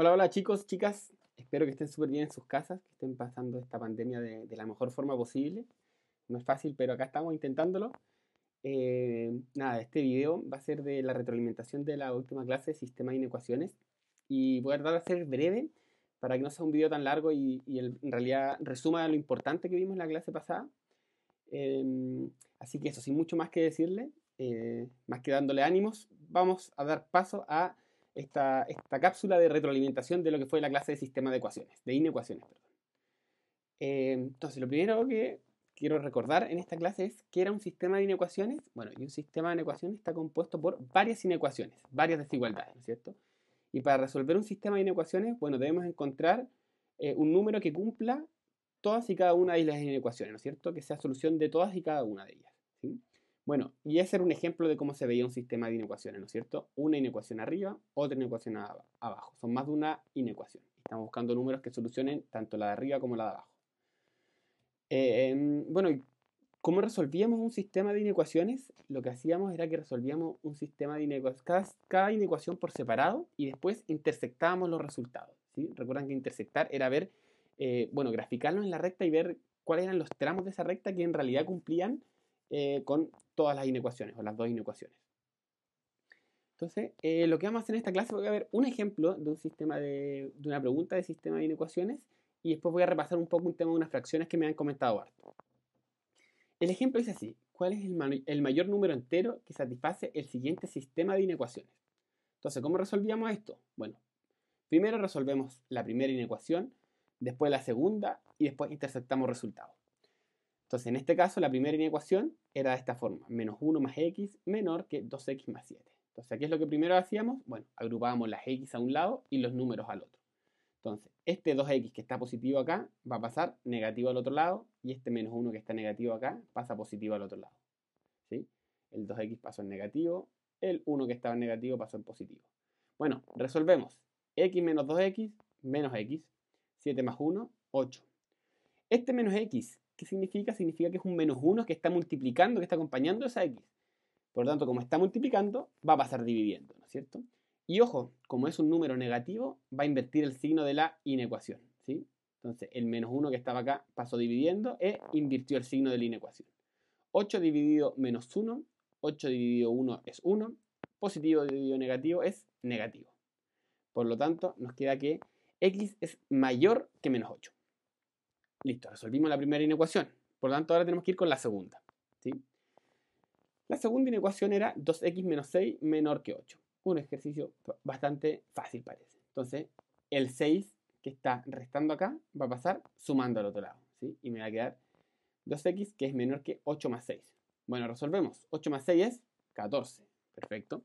Hola, hola chicos, chicas. Espero que estén súper bien en sus casas, que estén pasando esta pandemia de, de, la mejor forma posible. No es fácil, pero acá estamos intentándolo. Eh, nada, este video va a ser de la retroalimentación de la última clase de sistema de inecuaciones. Y voy a tratar de ser breve para que no sea un video tan largo y, y en realidad resuma lo importante que vimos en la clase pasada. Eh, así que eso, sin mucho más que decirle, eh, más que dándole ánimos, vamos a dar paso a esta, esta, cápsula de retroalimentación de lo que fue la clase de sistema de ecuaciones, de inecuaciones. Perdón. Eh, entonces, lo primero que quiero recordar en esta clase es que era un sistema de inecuaciones. Bueno, y un sistema de inecuaciones está compuesto por varias inecuaciones, varias desigualdades, ¿no es cierto? Y para resolver un sistema de inecuaciones, bueno, debemos encontrar eh, un número que cumpla todas y cada una de las inecuaciones, ¿no es cierto? Que sea solución de todas y cada una de ellas. Bueno, y ese era un ejemplo de cómo se veía un sistema de inecuaciones, ¿no es cierto? Una inecuación arriba, otra inecuación abajo. Son más de una inecuación. Estamos buscando números que solucionen tanto la de arriba como la de abajo. Eh, bueno, ¿cómo resolvíamos un sistema de inecuaciones? Lo que hacíamos era que resolvíamos un sistema de inecuaciones, cada, cada inecuación por separado y después intersectábamos los resultados. ¿sí? Recuerdan que intersectar era ver, eh, bueno, graficarlo en la recta y ver cuáles eran los tramos de esa recta que en realidad cumplían eh, con todas las inecuaciones o las dos inecuaciones. Entonces, eh, lo que vamos a hacer en esta clase, voy a ver un ejemplo de un sistema de, de, una pregunta de sistema de inecuaciones y después voy a repasar un poco un tema de unas fracciones que me han comentado harto. El ejemplo dice así, ¿cuál es el, el mayor número entero que satisface el siguiente sistema de inecuaciones? Entonces, ¿cómo resolvíamos esto? Bueno, primero resolvemos la primera inecuación, después la segunda y después intersectamos resultados. Entonces, en este caso, la primera inecuación era de esta forma, menos 1 más x menor que 2x más 7. Entonces, ¿qué es lo que primero hacíamos? Bueno, agrupábamos las x a un lado y los números al otro. Entonces, este 2x que está positivo acá va a pasar negativo al otro lado y este menos 1 que está negativo acá pasa positivo al otro lado. ¿Sí? El 2x pasó en negativo, el 1 que estaba en negativo pasó en positivo. Bueno, resolvemos. x menos 2x menos x, 7 más 1, 8. Este menos x, ¿qué significa? Significa que es un menos 1 que está multiplicando, que está acompañando esa x. Por lo tanto, como está multiplicando, va a pasar dividiendo, ¿no es cierto? Y ojo, como es un número negativo, va a invertir el signo de la inecuación. ¿sí? Entonces, el menos 1 que estaba acá pasó dividiendo e invirtió el signo de la inecuación. 8 dividido menos 1, 8 dividido 1 es 1, positivo dividido negativo es negativo. Por lo tanto, nos queda que x es mayor que menos 8. Listo, resolvimos la primera inecuación. Por lo tanto, ahora tenemos que ir con la segunda. ¿sí? La segunda inecuación era 2x menos 6 menor que 8 un ejercicio bastante fácil parece. Entonces, el 6 que está restando acá va a pasar sumando al otro lado. ¿sí? Y me va a quedar 2x que es menor que 8 más 6. Bueno, resolvemos. 8 más 6 es 14. Perfecto.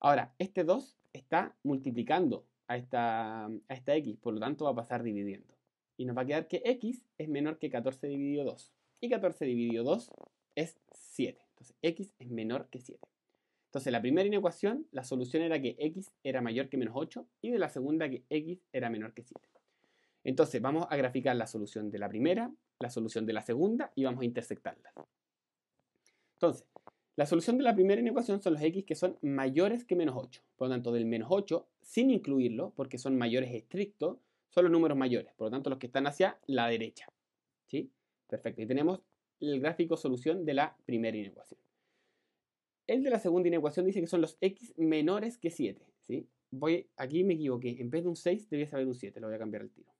Ahora, este 2 está multiplicando a esta, a esta x, por lo tanto va a pasar dividiendo. Y nos va a quedar que x es menor que 14 dividido 2. Y 14 dividido 2 es 7. Entonces, x es menor que 7. Entonces, la primera inecuación, la solución era que x era mayor que menos 8 y de la segunda que x era menor que 7. Entonces, vamos a graficar la solución de la primera, la solución de la segunda y vamos a intersectarlas. Entonces, la solución de la primera inecuación son los x que son mayores que menos 8. Por lo tanto, del menos 8, sin incluirlo, porque son mayores estrictos, son los números mayores. Por lo tanto, los que están hacia la derecha. ¿Sí? Perfecto. Y tenemos el gráfico solución de la primera inecuación. El de la segunda inecuación dice que son los x menores que 7. ¿sí? Voy, aquí me equivoqué. En vez de un 6 debía saber un 7. Lo voy a cambiar al tiro.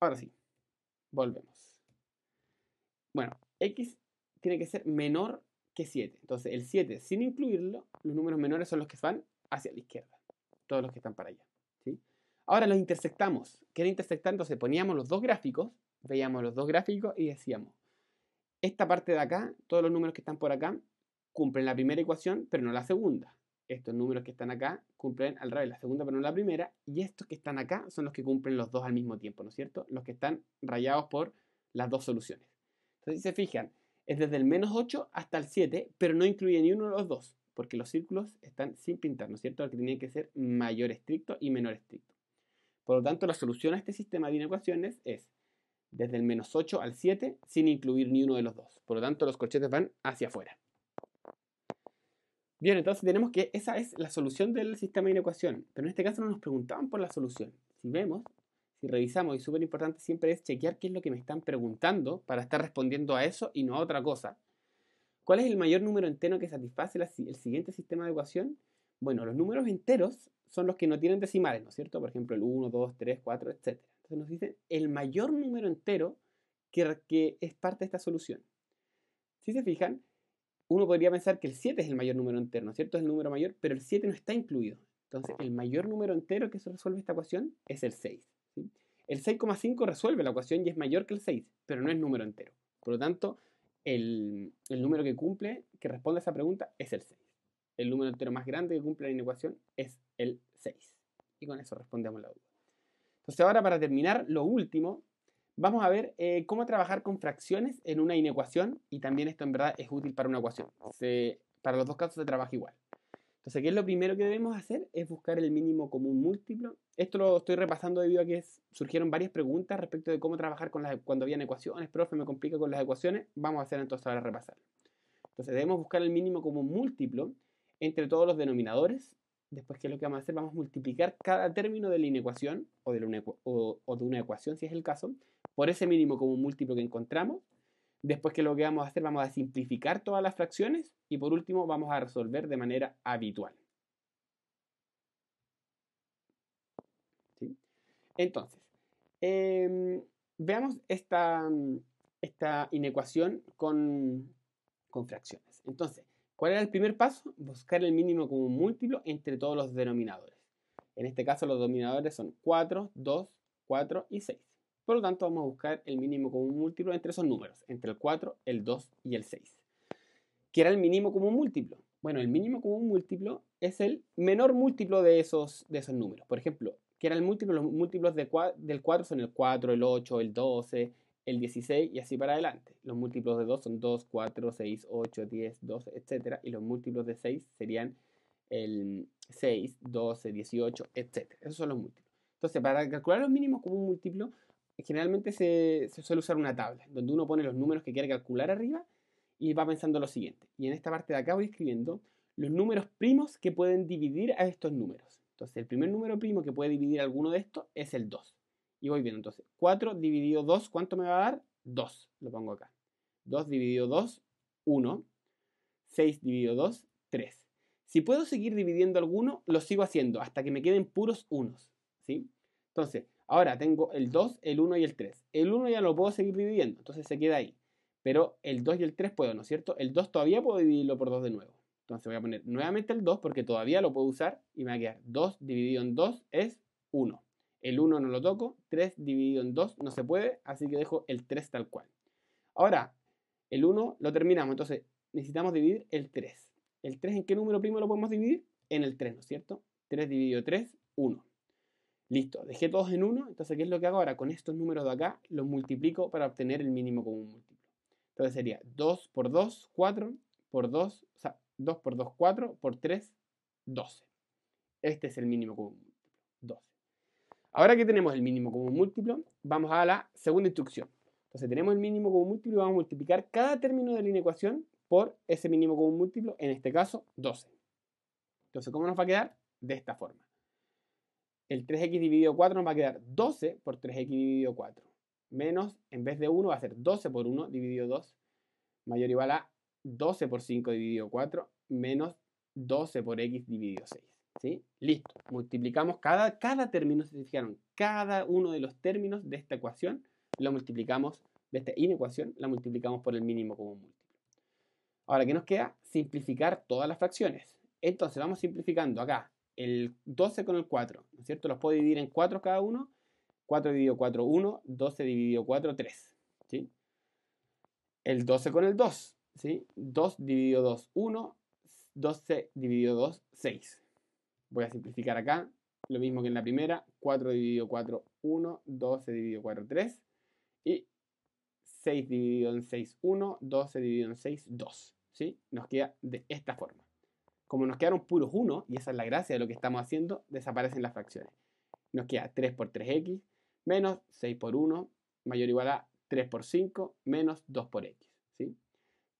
Ahora sí. Volvemos. Bueno, x tiene que ser menor que 7. Entonces, el 7, sin incluirlo, los números menores son los que van hacia la izquierda. Todos los que están para allá. ¿sí? Ahora los intersectamos. ¿Qué era intersectar? Entonces poníamos los dos gráficos, veíamos los dos gráficos y decíamos, esta parte de acá, todos los números que están por acá, cumplen la primera ecuación, pero no la segunda. Estos números que están acá cumplen al revés la segunda, pero no la primera. Y estos que están acá son los que cumplen los dos al mismo tiempo, ¿no es cierto? Los que están rayados por las dos soluciones. Entonces, si se fijan, es desde el menos 8 hasta el 7, pero no incluye ni uno de los dos, porque los círculos están sin pintar, ¿no es cierto? que tiene que ser mayor estricto y menor estricto. Por lo tanto, la solución a este sistema de inecuaciones es desde el menos 8 al 7 sin incluir ni uno de los dos. Por lo tanto, los corchetes van hacia afuera. Bien, entonces tenemos que esa es la solución del sistema de inecuación, pero en este caso no nos preguntaban por la solución. Si vemos, si revisamos, y súper importante siempre es chequear qué es lo que me están preguntando para estar respondiendo a eso y no a otra cosa. ¿Cuál es el mayor número entero que satisface el siguiente sistema de ecuación? Bueno, los números enteros son los que no tienen decimales, ¿no es cierto? Por ejemplo, el 1, 2, 3, 4, etc. Entonces nos dicen el mayor número entero que, es parte de esta solución. Si se fijan, uno podría pensar que el 7 es el mayor número entero, ¿no es cierto? Es el número mayor, pero el 7 no está incluido. Entonces, el mayor número entero que resuelve esta ecuación es el 6. El 6,5 resuelve la ecuación y es mayor que el 6, pero no es número entero. Por lo tanto, el, número que cumple, que responde a esa pregunta, es el 6. El número entero más grande que cumple la inecuación es el 6. Y con eso respondemos la duda. Entonces, ahora para terminar, lo último vamos a ver eh, cómo trabajar con fracciones en una inecuación y también esto en verdad es útil para una ecuación. para los dos casos se trabaja igual. Entonces, ¿qué es lo primero que debemos hacer? Es buscar el mínimo común múltiplo. Esto lo estoy repasando debido a que surgieron varias preguntas respecto de cómo trabajar con las, cuando habían ecuaciones. Profe, me complica con las ecuaciones. Vamos a hacer entonces ahora repasarlo. Entonces, debemos buscar el mínimo común múltiplo entre todos los denominadores. Después, ¿qué es lo que vamos a hacer? Vamos a multiplicar cada término de la inecuación o de, o de una ecuación, si es el caso, por ese mínimo común múltiplo que encontramos. Después que lo que vamos a hacer, vamos a simplificar todas las fracciones y por último vamos a resolver de manera habitual. Entonces, em, veamos esta, esta inecuación con, con fracciones. Entonces, ¿cuál era el primer paso? Buscar el mínimo común múltiplo entre todos los denominadores. En este caso los denominadores son 4, 2, 4 y 6. Por lo tanto, vamos a buscar el mínimo común múltiplo entre esos números, entre el 4, el 2 y el 6. ¿Qué era el mínimo común múltiplo? Bueno, el mínimo común múltiplo es el menor múltiplo de esos, de esos números. Por ejemplo, ¿qué era el múltiplo? Los múltiplos de, del 4 son el 4, el 8, el 12, el 16 y así para adelante. Los múltiplos de 2 son 2, 4, 6, 8, 10, 12, etc. Y los múltiplos de 6 serían el 6, 12, 18, etc. Esos son los múltiplos. Entonces, para calcular los mínimos común múltiplo, generalmente se, suele usar una tabla, donde uno pone los números que quiere calcular arriba y va pensando lo siguiente. Y en esta parte de acá voy escribiendo los números primos que pueden dividir a estos números. Entonces, el primer número primo que puede dividir alguno de estos es el 2. Y voy viendo, entonces, 4 dividido 2, ¿cuánto me va a dar? 2. Lo pongo acá. 2 dividido 2, 1. 6 dividido 2, 3. Si puedo seguir dividiendo alguno, lo sigo haciendo hasta que me queden puros unos. ¿sí? Entonces, Ahora tengo el 2, el 1 y el 3. El 1 ya lo puedo seguir dividiendo, entonces se queda ahí. Pero el 2 y el 3 puedo, ¿no es cierto? El 2 todavía puedo dividirlo por 2 de nuevo. Entonces voy a poner nuevamente el 2 porque todavía lo puedo usar y me va a quedar 2 dividido en 2 es 1. El 1 no lo toco, 3 dividido en 2 no se puede, así que dejo el 3 tal cual. Ahora, el 1 lo terminamos, entonces necesitamos dividir el 3. ¿El 3 en qué número primo lo podemos dividir? En el 3, ¿no es cierto? 3 dividido 3, 1. Listo, dejé todos en 1, entonces ¿qué es lo que hago ahora? Con estos números de acá los multiplico para obtener el mínimo común múltiplo. Entonces sería 2 por 2, 4, por 2, o sea, 2 por 2, 4, por 3, 12. Este es el mínimo común múltiplo, 12. Ahora que tenemos el mínimo común múltiplo, vamos a la segunda instrucción. Entonces tenemos el mínimo común múltiplo y vamos a multiplicar cada término de la inecuación por ese mínimo común múltiplo, en este caso 12. Entonces, ¿cómo nos va a quedar? De esta forma el 3x dividido 4 nos va a quedar 12 por 3x dividido 4. Menos, en vez de 1 va a ser 12 por 1 dividido 2. Mayor o igual a 12 por 5 dividido 4 menos 12 por x dividido 6. ¿Sí? Listo. Multiplicamos cada, cada término, se fijaron, cada uno de los términos de esta ecuación lo multiplicamos, de esta inecuación, la multiplicamos por el mínimo común múltiplo. Ahora, ¿qué nos queda? Simplificar todas las fracciones. Entonces, vamos simplificando acá el 12 con el 4, ¿no es cierto? Los puedo dividir en 4 cada uno. 4 dividido 4, 1. 12 dividido 4, 3. ¿sí? El 12 con el 2, ¿sí? 2 dividido 2, 1. 12 dividido 2, 6. Voy a simplificar acá. Lo mismo que en la primera. 4 dividido 4, 1. 12 dividido 4, 3. Y 6 dividido en 6, 1. 12 dividido en 6, 2. ¿sí? Nos queda de esta forma. Como nos quedaron puros 1, y esa es la gracia de lo que estamos haciendo, desaparecen las fracciones. Nos queda 3 por 3x menos 6 por 1 mayor o igual a 3 por 5 menos 2 por x. ¿sí?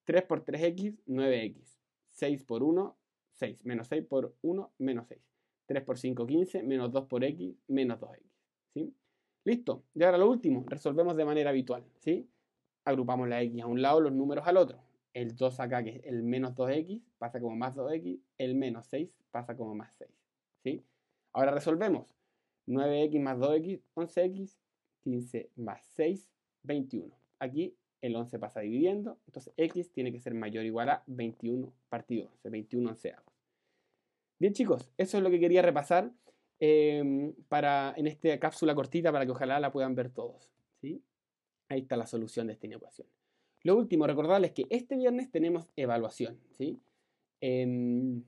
3 por 3x, 9x. 6 por 1, 6. Menos 6 por 1, menos 6. 3 por 5, 15. Menos 2 por x, menos 2x. ¿sí? Listo. Y ahora lo último, resolvemos de manera habitual. ¿sí? Agrupamos la x a un lado, los números al otro. El 2 acá, que es el menos 2x, pasa como más 2x. El menos 6 pasa como más 6. ¿sí? Ahora resolvemos. 9x más 2x, 11x. 15 más 6, 21. Aquí el 11 pasa dividiendo, entonces x tiene que ser mayor o igual a 21 partido 11, 21 onceavos. Bien chicos, eso es lo que quería repasar em, para, en esta cápsula cortita para que ojalá la puedan ver todos. ¿sí? Ahí está la solución de esta inecuación. Lo último, recordarles que este viernes tenemos evaluación. ¿sí? Em,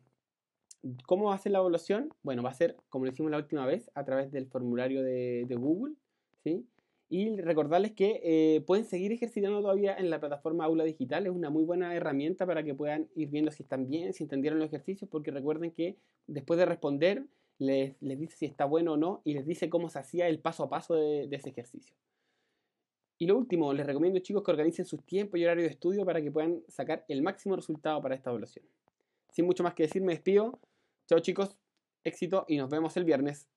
¿Cómo va a ser la evaluación? Bueno, va a ser, como lo hicimos la última vez, a través del formulario de, Google. ¿sí? Y recordarles que eh, pueden seguir ejercitando todavía en la plataforma Aula Digital. Es una muy buena herramienta para que puedan ir viendo si están bien, si entendieron los ejercicios, porque recuerden que después de responder les, dice si está bueno o no y les dice cómo se hacía el paso a paso de, ese ejercicio. Y lo último, les recomiendo chicos que organicen sus tiempos y horario de estudio para que puedan sacar el máximo resultado para esta evaluación. Sin mucho más que decir, me despido. Chao chicos, éxito y nos vemos el viernes.